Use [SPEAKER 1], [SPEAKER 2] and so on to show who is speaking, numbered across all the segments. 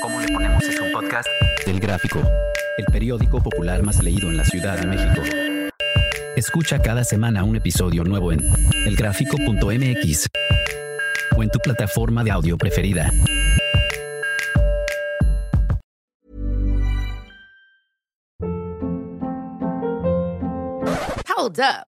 [SPEAKER 1] ¿Cómo le ponemos es un podcast? Del Gráfico, el periódico popular más leído en la Ciudad de México. Escucha cada semana un episodio nuevo en elgráfico.mx o en tu plataforma de audio preferida.
[SPEAKER 2] Hold up.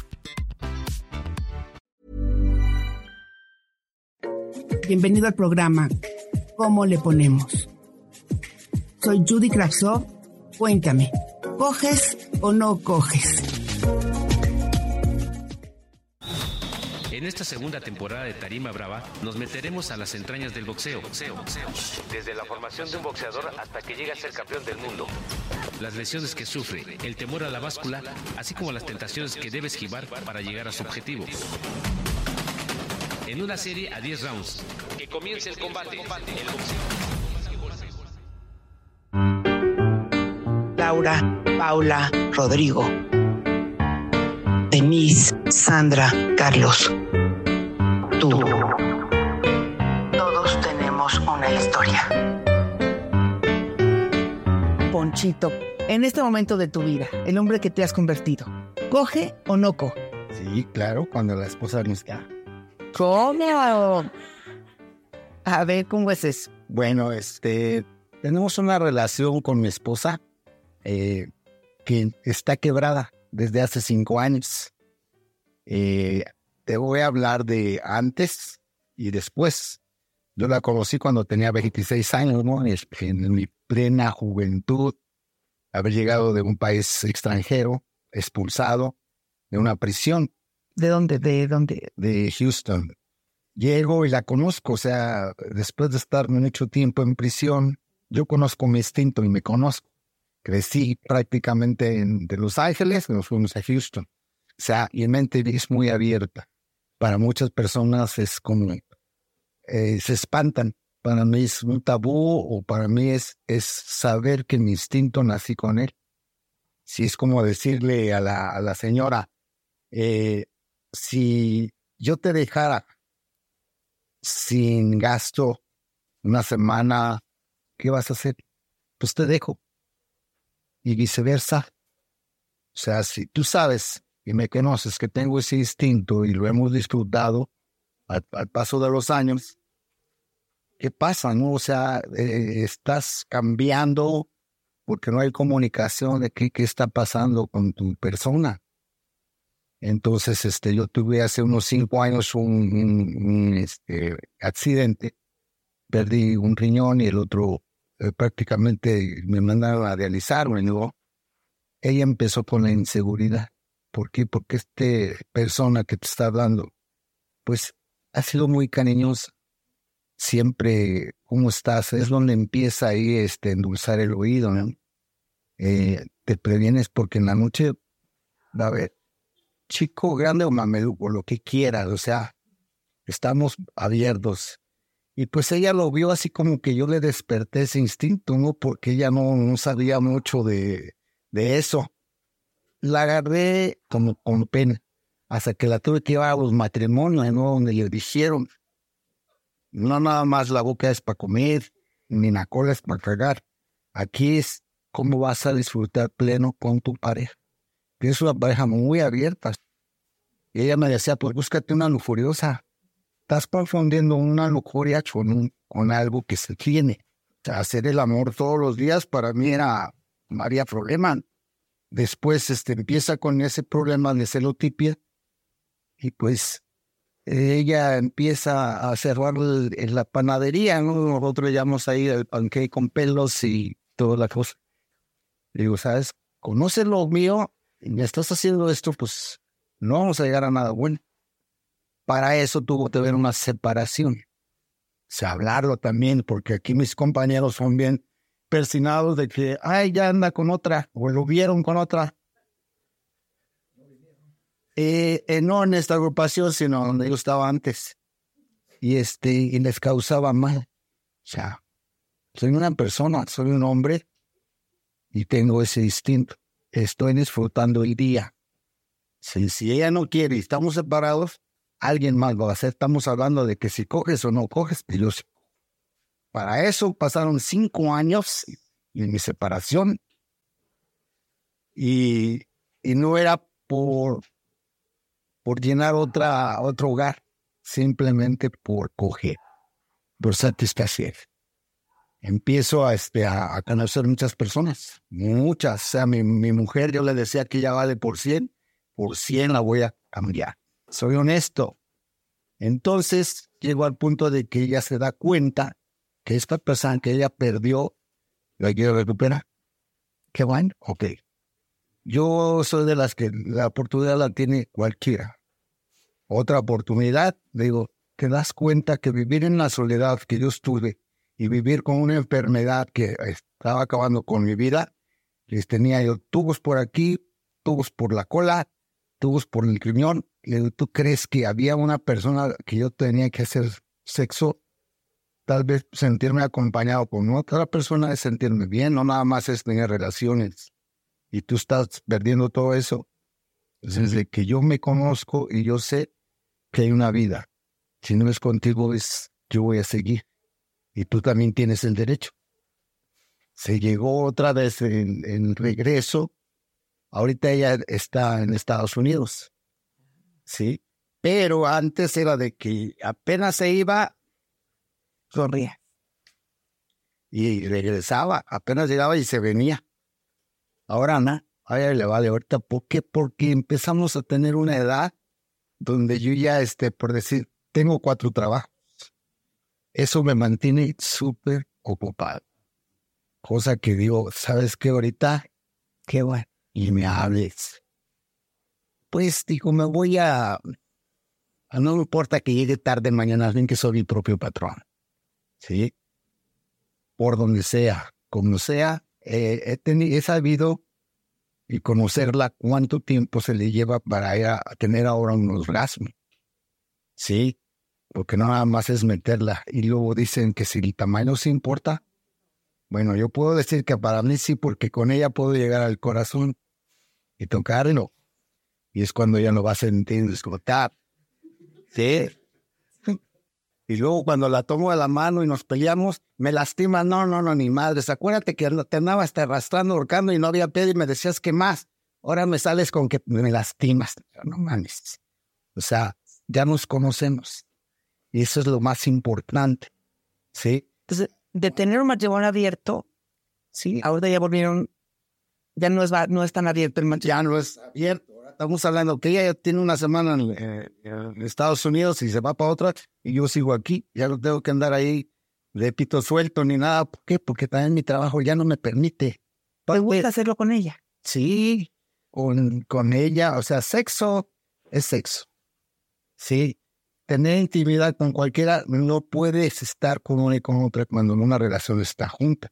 [SPEAKER 3] Bienvenido al programa ¿Cómo le ponemos? Soy Judy Kravsov. Cuéntame, ¿coges o no coges?
[SPEAKER 4] En esta segunda temporada de Tarima Brava nos meteremos a las entrañas del boxeo. Desde la formación de un boxeador hasta que llega a ser campeón del mundo. Las lesiones que sufre, el temor a la báscula, así como las tentaciones que debe esquivar para llegar a su objetivo. En una serie a 10 rounds. Que comience el combate. El boxeo.
[SPEAKER 3] Laura, Paula, Rodrigo, Denise, Sandra, Carlos. Tú. Todos tenemos una historia. Ponchito, en este momento de tu vida, el hombre que te has convertido, ¿coge o no coge?
[SPEAKER 5] Sí, claro, cuando la esposa no está.
[SPEAKER 3] ¿Cómo? A ver, ¿cómo es eso?
[SPEAKER 5] Bueno, este, tenemos una relación con mi esposa eh, que está quebrada desde hace cinco años. Eh, te voy a hablar de antes y después. Yo la conocí cuando tenía 26 años, ¿no? En mi plena juventud, haber llegado de un país extranjero, expulsado de una prisión.
[SPEAKER 3] ¿De dónde? ¿De dónde?
[SPEAKER 5] De Houston. Llego y la conozco, o sea, después de estar mucho tiempo en prisión, yo conozco mi instinto y me conozco. Crecí prácticamente en, Los Ángeles, nos fuimos a Houston. O sea, mi mente es muy abierta. Para muchas personas es como, eh, se espantan. Para mí es un tabú o para mí es, es saber que mi instinto nací con él. Si es como decirle a la, a la señora, eh, si yo te dejara sin gasto una semana, ¿qué vas a hacer? Pues te dejo. Y viceversa. O sea, si tú sabes y me conoces que tengo ese instinto y lo hemos disfrutado al, paso de los años, ¿qué pasa? No? O sea, eh, estás cambiando porque no hay comunicación de qué, qué está pasando con tu persona. Entonces, este, yo tuve hace unos cinco años un, este, accidente, perdí un riñón y el otro eh, prácticamente me mandaron a realizarme, ¿no? Ella empezó con la inseguridad. ¿Por qué? Porque esta persona que te está hablando, pues ha sido muy cariñosa. Siempre, ¿cómo estás? Es donde empieza ahí este, endulzar el oído, ¿no? Eh, te previenes porque en la noche va a haber chico, grande o mameluco, lo que quieras, o sea, estamos abiertos. Y pues ella lo vio así como que yo le desperté ese instinto, ¿no? Porque ella no, no sabía mucho de, de eso. La agarré como con pena, hasta que la tuve que llevar a los matrimonios, ¿no? Donde le dijeron, no nada más la boca es para comer, ni la cola es para cagar. Aquí es cómo vas a disfrutar pleno con tu pareja. Que es una pareja muy abierta. Y ella me decía, pues búscate una lujuriosa. Estás confundiendo una lujuria con, un, con algo que se tiene. O sea, hacer el amor todos los días para mí era, había problema. Después este, empieza con ese problema de celotipia y pues ella empieza a cerrar la panadería, ¿no? Nosotros llamamos ahí el pancake con pelos y toda la cosa. digo, ¿sabes? Conoces lo mío y me estás haciendo esto, pues no vamos a llegar a nada bueno. Para eso tuvo que haber una separación. O sea, hablarlo también, porque aquí mis compañeros son bien persinados de que, ay, ya anda con otra, o lo vieron con otra. Eh, eh, no en esta agrupación, sino donde yo estaba antes. Y este, y les causaba mal. O sea, soy una persona, soy un hombre y tengo ese instinto. Estoy disfrutando el día. Si, si ella no quiere y estamos separados, alguien más lo va a hacer. Estamos hablando de que si coges o no coges, pero yo Para eso pasaron cinco años en mi separación y, y no era por, por llenar otra, otro hogar, simplemente por coger, por satisfacer. Empiezo a, este, a, conocer muchas personas, muchas. O sea, mi, mi mujer, yo le decía que ya vale por 100, por 100 la voy a cambiar. Soy honesto. Entonces llego al punto de que ella se da cuenta que esta persona que ella perdió, la quiero recuperar. Qué bueno, ok. Yo soy de las que la oportunidad la tiene cualquiera. Otra oportunidad, digo, te das cuenta que vivir en la soledad que yo estuve y vivir con una enfermedad que estaba acabando con mi vida, les tenía yo tubos por aquí, tubos por la cola, tubos por el riñón. ¿tú crees que había una persona que yo tenía que hacer sexo? Tal vez sentirme acompañado con otra persona es sentirme bien, no nada más es tener relaciones y tú estás perdiendo todo eso. Desde que yo me conozco y yo sé que hay una vida. Si no es contigo, es yo voy a seguir. Y tú también tienes el derecho. Se llegó otra vez en, regreso. Ahorita ella está en Estados Unidos. Sí. Pero antes era de que apenas se iba, sonría. Y regresaba, apenas llegaba y se venía. Ahora Ana, a ella le vale ahorita. ¿Por qué? Porque empezamos a tener una edad donde yo ya, este, por decir, tengo cuatro trabajos. Eso me mantiene súper ocupado. Cosa que digo, ¿sabes qué? Ahorita, qué bueno, y me hables. Pues digo, me voy a... No me importa que llegue tarde mañana, bien que soy mi propio patrón. ¿Sí? Por donde sea, como sea, eh, he, tenido, he sabido y conocerla cuánto tiempo se le lleva para ir a, tener ahora un orgasmo. Sí, porque no nada más es meterla. Y luego dicen que si el tamaño se importa, bueno, yo puedo decir que para mí sí, porque con ella puedo llegar al corazón y tocarlo. Y es cuando ella lo va a sentir, disfrutar. Sí. Y luego cuando la tomo de la mano y nos peleamos, me lastima. No, no, no, ni madres. Acuérdate que te andaba hasta arrastrando, ahorcando y no había pedo y me decías que más. Ahora me sales con que me lastimas. No mames. O sea, ya nos conocemos. Y eso es lo más importante. ¿Sí?
[SPEAKER 3] Entonces, de tener un matrimonio abierto, sí, ahora ya volvieron, ya no es, no es tan abierto el matrimonio.
[SPEAKER 5] Ya no es abierto estamos hablando que ella ya tiene una semana eh, en, Estados Unidos y se va para otra y yo sigo aquí, ya no tengo que andar ahí de pito suelto ni nada. ¿Por qué? Porque también mi trabajo ya no me permite.
[SPEAKER 3] ¿Te gusta hacerlo con ella?
[SPEAKER 5] Sí, con, con ella, o sea, sexo es sexo. Sí, tener intimidad con cualquiera, no puedes estar con una y con otra cuando una relación está junta.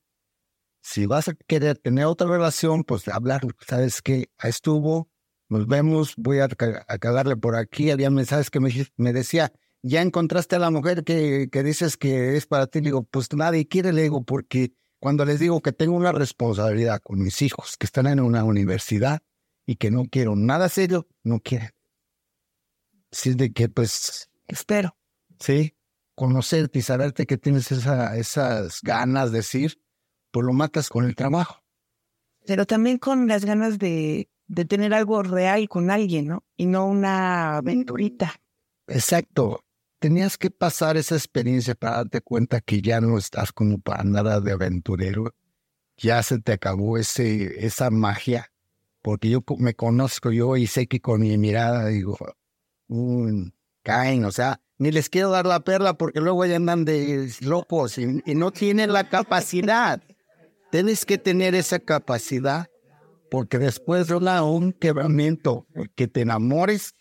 [SPEAKER 5] Si vas a querer tener otra relación, pues hablar, sabes que estuvo, nos vemos, voy a, cagarle por aquí. Había mensajes que me, decía, ya encontraste a la mujer que, que dices que es para ti. Le digo, pues nadie quiere, le digo, porque cuando les digo que tengo una responsabilidad con mis hijos que están en una universidad y que no quiero nada serio, no quieren. Así es de que, pues, espero, ¿sí? Conocerte y saberte que tienes esa, esas ganas de decir, pues lo matas con el trabajo.
[SPEAKER 3] Pero también con las ganas de de tener algo real con alguien, ¿no? Y no una aventurita.
[SPEAKER 5] Exacto. Tenías que pasar esa experiencia para darte cuenta que ya no estás como para nada de aventurero. Ya se te acabó ese, esa magia. Porque yo me conozco yo y sé que con mi mirada digo, mm, caen, o sea, ni les quiero dar la perla porque luego ya andan de locos y, y no tienen la capacidad. Tienes que tener esa capacidad porque después de un quebramiento, que te enamores,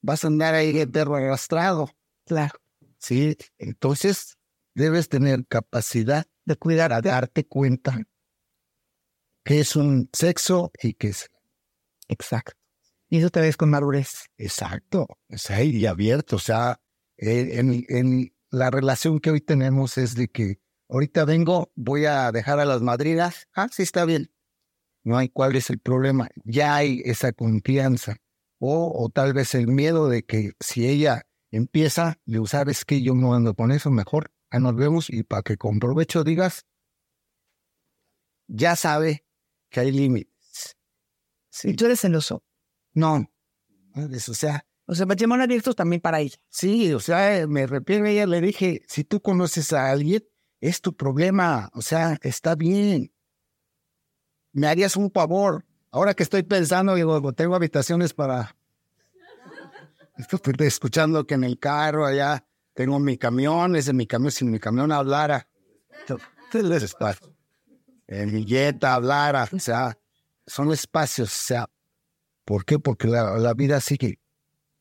[SPEAKER 5] vas a andar ahí perro arrastrado.
[SPEAKER 3] Claro.
[SPEAKER 5] Sí, entonces debes tener capacidad de cuidar, a darte cuenta que es un sexo y que es
[SPEAKER 3] exacto. Y eso te ves con madurez.
[SPEAKER 5] Exacto. O sea, y abierto. O sea, sea, en, en la relación que hoy tenemos es de que ahorita vengo, voy a dejar a las madrinas. Ah, sí, está bien. No hay cuál es el problema. Ya hay esa confianza. O, o tal vez el miedo de que si ella empieza, le sabes que yo no ando con eso, mejor a nos vemos y para que con provecho digas, ya sabe que hay límites.
[SPEAKER 3] ¿Y tú eres celoso?
[SPEAKER 5] No, o sea,
[SPEAKER 3] O sea, matrimonio abiertos también para ella.
[SPEAKER 5] sí, o sea, me arrepiento a ella, le dije, si tú conoces a alguien, es tu problema, o sea, está bien. Me harías un favor. Ahora que estoy pensando, digo, tengo habitaciones para... Estoy escuchando que en el carro allá tengo mi camión, ese es mi camión, si mi camión hablara, entonces está. En mi hablara, o sea, son espacios, o sea, ¿por qué? Porque la, vida sigue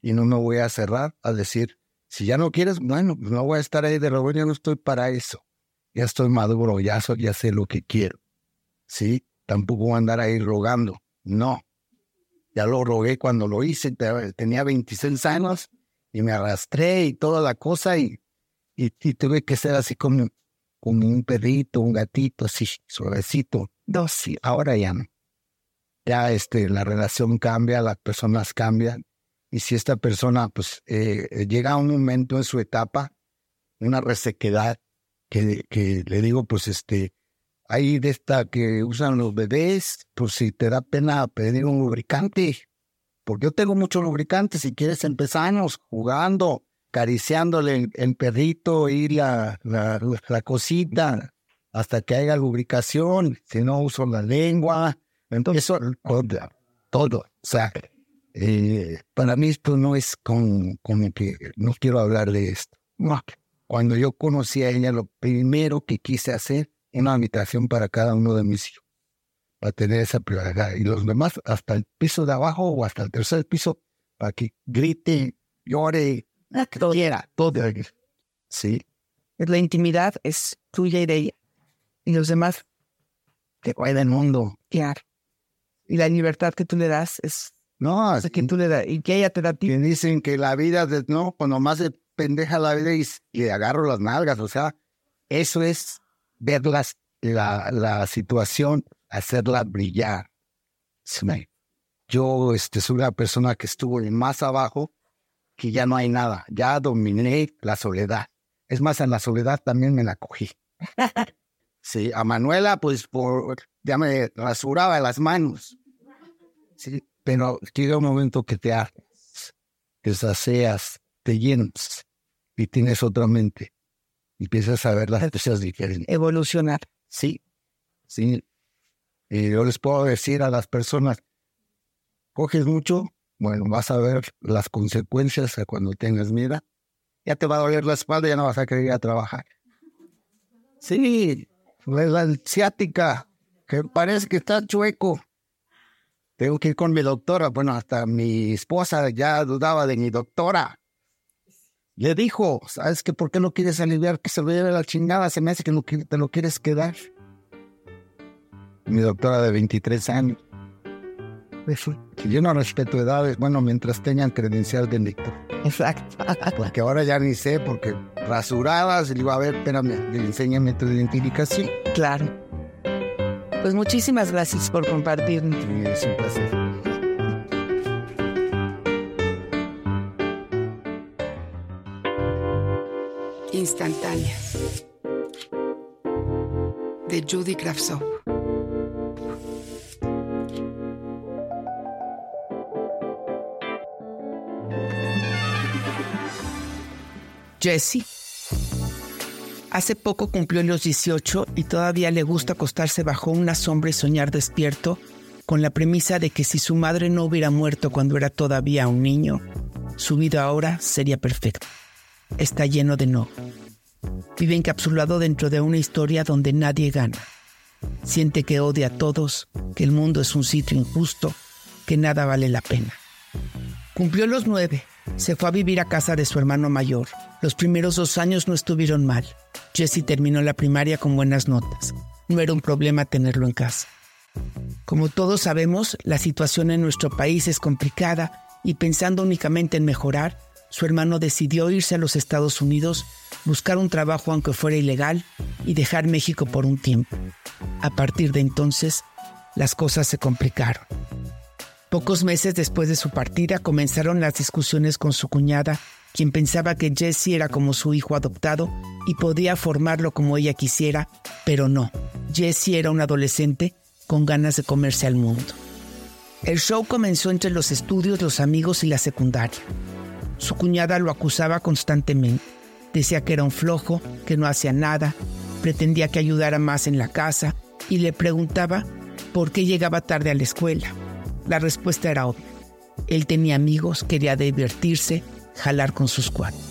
[SPEAKER 5] y no me voy a cerrar a decir, si ya no quieres, bueno, pues no voy a estar ahí de robo, ya no estoy para eso. Ya estoy maduro, ya, soy, ya sé lo que quiero. Sí, tampoco voy a andar ahí rogando. No. Ya lo rogué cuando lo hice, te- tenía 26 años y me arrastré y toda la cosa y, y, tuve que ser así como, como un perrito, un gatito, así, suavecito. No, sí, ahora ya no. Ya este, la relación cambia, las personas cambian. Y si esta persona pues eh, llega a un momento en su etapa, una resequedad, que, que le digo, pues este, hay de esta que usan los bebés, pues si te da pena pedir un lubricante, porque yo tengo muchos lubricantes, si quieres empezamos jugando, acariciándole el perrito y la, la, la cosita hasta que haya lubricación, si no uso la lengua, entonces eso, todo, todo, o sea, eh, para mí esto no es con, con que no quiero hablar de esto. No. Cuando yo conocí a ella, lo primero que quise hacer, una habitación para cada uno de mis hijos, para tener esa prioridad. Y los demás, hasta el piso de abajo o hasta el tercer piso, para que grite, llore, que quiera, todo. Sí,
[SPEAKER 3] La intimidad es tuya y de ella. Y los demás,
[SPEAKER 5] que vaya del mundo.
[SPEAKER 3] claro. Y la libertad que tú le das es
[SPEAKER 5] No,
[SPEAKER 3] la que tú le das y que ella te da a ti.
[SPEAKER 5] que dicen que la vida, de, no, cuando más de pendeja la vida y, y le agarro las nalgas, o sea, eso es ver las, la, la situación, hacerla brillar. Yo este, soy una persona que estuvo más abajo, que ya no hay nada, ya dominé la soledad. Es más, en la soledad también me la cogí. Sí, a Manuela, pues por, ya me rasuraba las manos. Sí, pero llega un momento que te hartas, te sacias, te llenas y tienes otra mente. Y empiezas a ver las cosas diferentes.
[SPEAKER 3] Evolucionar.
[SPEAKER 5] Sí, sí. Y yo les puedo decir a las personas, coges mucho, bueno, vas a ver las consecuencias cuando tengas mira. Ya te va a doler la espalda, ya no vas a querer ir a trabajar. Sí, la ciática, que parece que está chueco. Tengo que ir con mi doctora. Bueno, hasta mi esposa ya dudaba de mi doctora. Le dijo, ¿sabes qué? ¿Por qué no quieres aliviar que se lo lleve la chingada? Se me hace que no te lo quieres quedar. Mi doctora de 23 años. Eso, yo no respeto edades, bueno, mientras tengan credencial de lector.
[SPEAKER 3] Exacto.
[SPEAKER 5] Porque ahora ya ni sé, porque rasuradas, y le digo, a ver, espérame, enséñame tu identificación.
[SPEAKER 3] claro. Pues muchísimas gracias por compartir.
[SPEAKER 5] Y es un placer.
[SPEAKER 6] Instantáneas. De Judy Kravtsov.
[SPEAKER 3] Jessie. Hace poco cumplió los 18 y todavía le gusta acostarse bajo una sombra y soñar despierto con la premisa de que si su madre no hubiera muerto cuando era todavía un niño, su vida ahora sería perfecta. Está lleno de no. Vive encapsulado dentro de una historia donde nadie gana. Siente que odia a todos, que el mundo es un sitio injusto, que nada vale la pena. Cumplió los nueve. Se fue a vivir a casa de su hermano mayor. Los primeros dos años no estuvieron mal. Jesse terminó la primaria con buenas notas. No era un problema tenerlo en casa. Como todos sabemos, la situación en nuestro país es complicada y pensando únicamente en mejorar, su hermano decidió irse a los Estados Unidos, buscar un trabajo aunque fuera ilegal y dejar México por un tiempo. A partir de entonces, las cosas se complicaron. Pocos meses después de su partida comenzaron las discusiones con su cuñada, quien pensaba que Jesse era como su hijo adoptado y podía formarlo como ella quisiera, pero no. Jesse era un adolescente con ganas de comerse al mundo. El show comenzó entre los estudios, los amigos y la secundaria. Su cuñada lo acusaba constantemente. Decía que era un flojo, que no hacía nada, pretendía que ayudara más en la casa y le preguntaba por qué llegaba tarde a la escuela. La respuesta era obvia. Él tenía amigos, quería divertirse, jalar con sus cuates.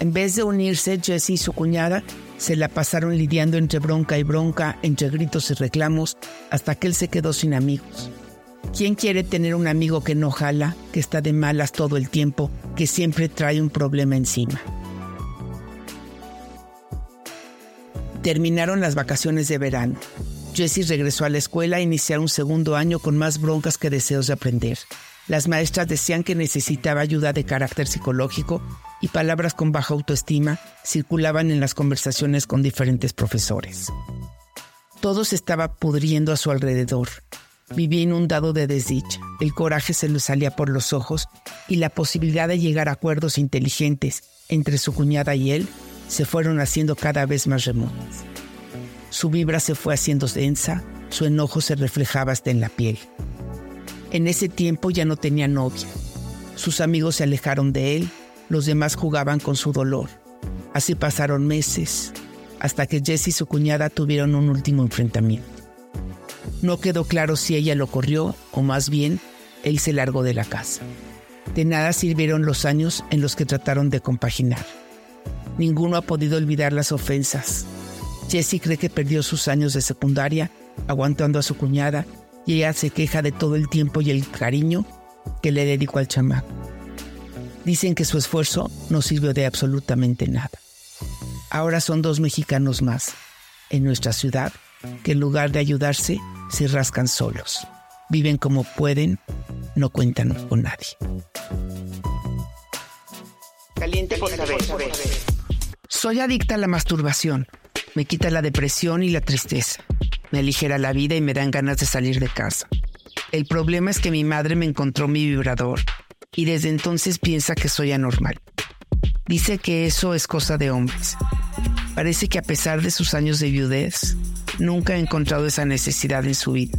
[SPEAKER 3] En vez de unirse, Jesse y su cuñada se la pasaron lidiando entre bronca y bronca, entre gritos y reclamos, hasta que él se quedó sin amigos. ¿Quién quiere tener un amigo que no jala, que está de malas todo el tiempo, que siempre trae un problema encima? Terminaron las vacaciones de verano. Jesse regresó a la escuela a iniciar un segundo año con más broncas que deseos de aprender. Las maestras decían que necesitaba ayuda de carácter psicológico y palabras con baja autoestima circulaban en las conversaciones con diferentes profesores. Todo se estaba pudriendo a su alrededor. Vivía inundado de desdicha, el coraje se le salía por los ojos y la posibilidad de llegar a acuerdos inteligentes entre su cuñada y él se fueron haciendo cada vez más remotas. Su vibra se fue haciendo densa, su enojo se reflejaba hasta en la piel. En ese tiempo ya no tenía novia. Sus amigos se alejaron de él, los demás jugaban con su dolor. Así pasaron meses, hasta que Jess y su cuñada tuvieron un último enfrentamiento. No quedó claro si ella lo corrió o más bien él se largó de la casa. De nada sirvieron los años en los que trataron de compaginar. Ninguno ha podido olvidar las ofensas. Jessie cree que perdió sus años de secundaria aguantando a su cuñada y ella se queja de todo el tiempo y el cariño que le dedicó al chamaco. Dicen que su esfuerzo no sirvió de absolutamente nada. Ahora son dos mexicanos más en nuestra ciudad que en lugar de ayudarse se rascan solos. Viven como pueden, no cuentan con nadie. Caliente por saber. Soy adicta a la masturbación. Me quita la depresión y la tristeza. Me aligera la vida y me dan ganas de salir de casa. El problema es que mi madre me encontró mi vibrador y desde entonces piensa que soy anormal. Dice que eso es cosa de hombres. Parece que a pesar de sus años de viudez, nunca ha encontrado esa necesidad en su vida.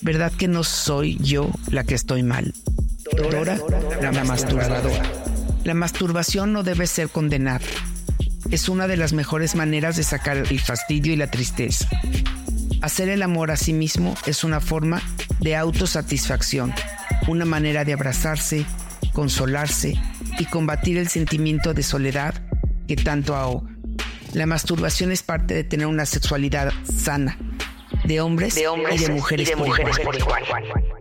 [SPEAKER 3] ¿Verdad que no soy yo la que estoy mal? Dora, la, masturbadora. La masturbación no debe ser condenada. Es una de las mejores maneras de sacar el fastidio y la tristeza. Hacer el amor a sí mismo es una forma de autosatisfacción, una manera de abrazarse, consolarse y combatir el sentimiento de soledad que tanto ahoga. La masturbación es parte de tener una sexualidad sana, de hombres, y de mujeres, por igual.
[SPEAKER 6] ¡Taxi!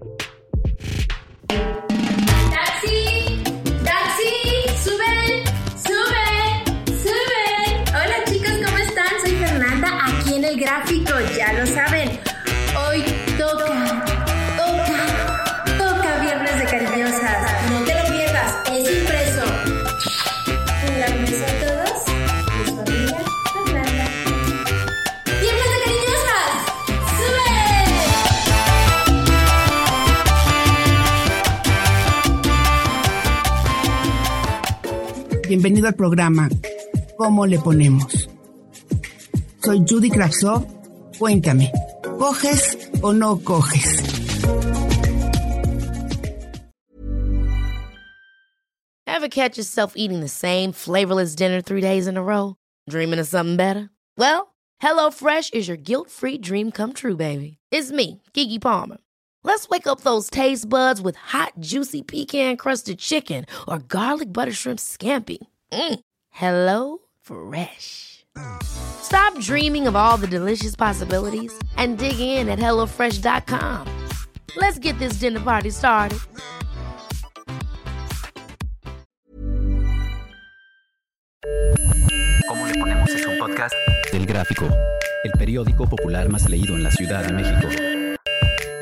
[SPEAKER 3] Bienvenido al programa ¿Cómo le ponemos? Soy Judy Kravtsov. Cuéntame, ¿coges o no coges?
[SPEAKER 2] Ever catch yourself eating the same flavorless dinner three days in a row? Dreaming of something better? Well, HelloFresh is your guilt free dream come true, baby. It's me, Kiki Palmer. Let's wake up those taste buds with hot, juicy pecan crusted chicken or garlic butter shrimp scampi. Mm. Hello Fresh. Stop dreaming of all the delicious possibilities and dig in at HelloFresh.com. Let's get this dinner party started.
[SPEAKER 1] ¿Cómo le ponemos es un podcast del gráfico, el periódico popular más leído en la Ciudad de México.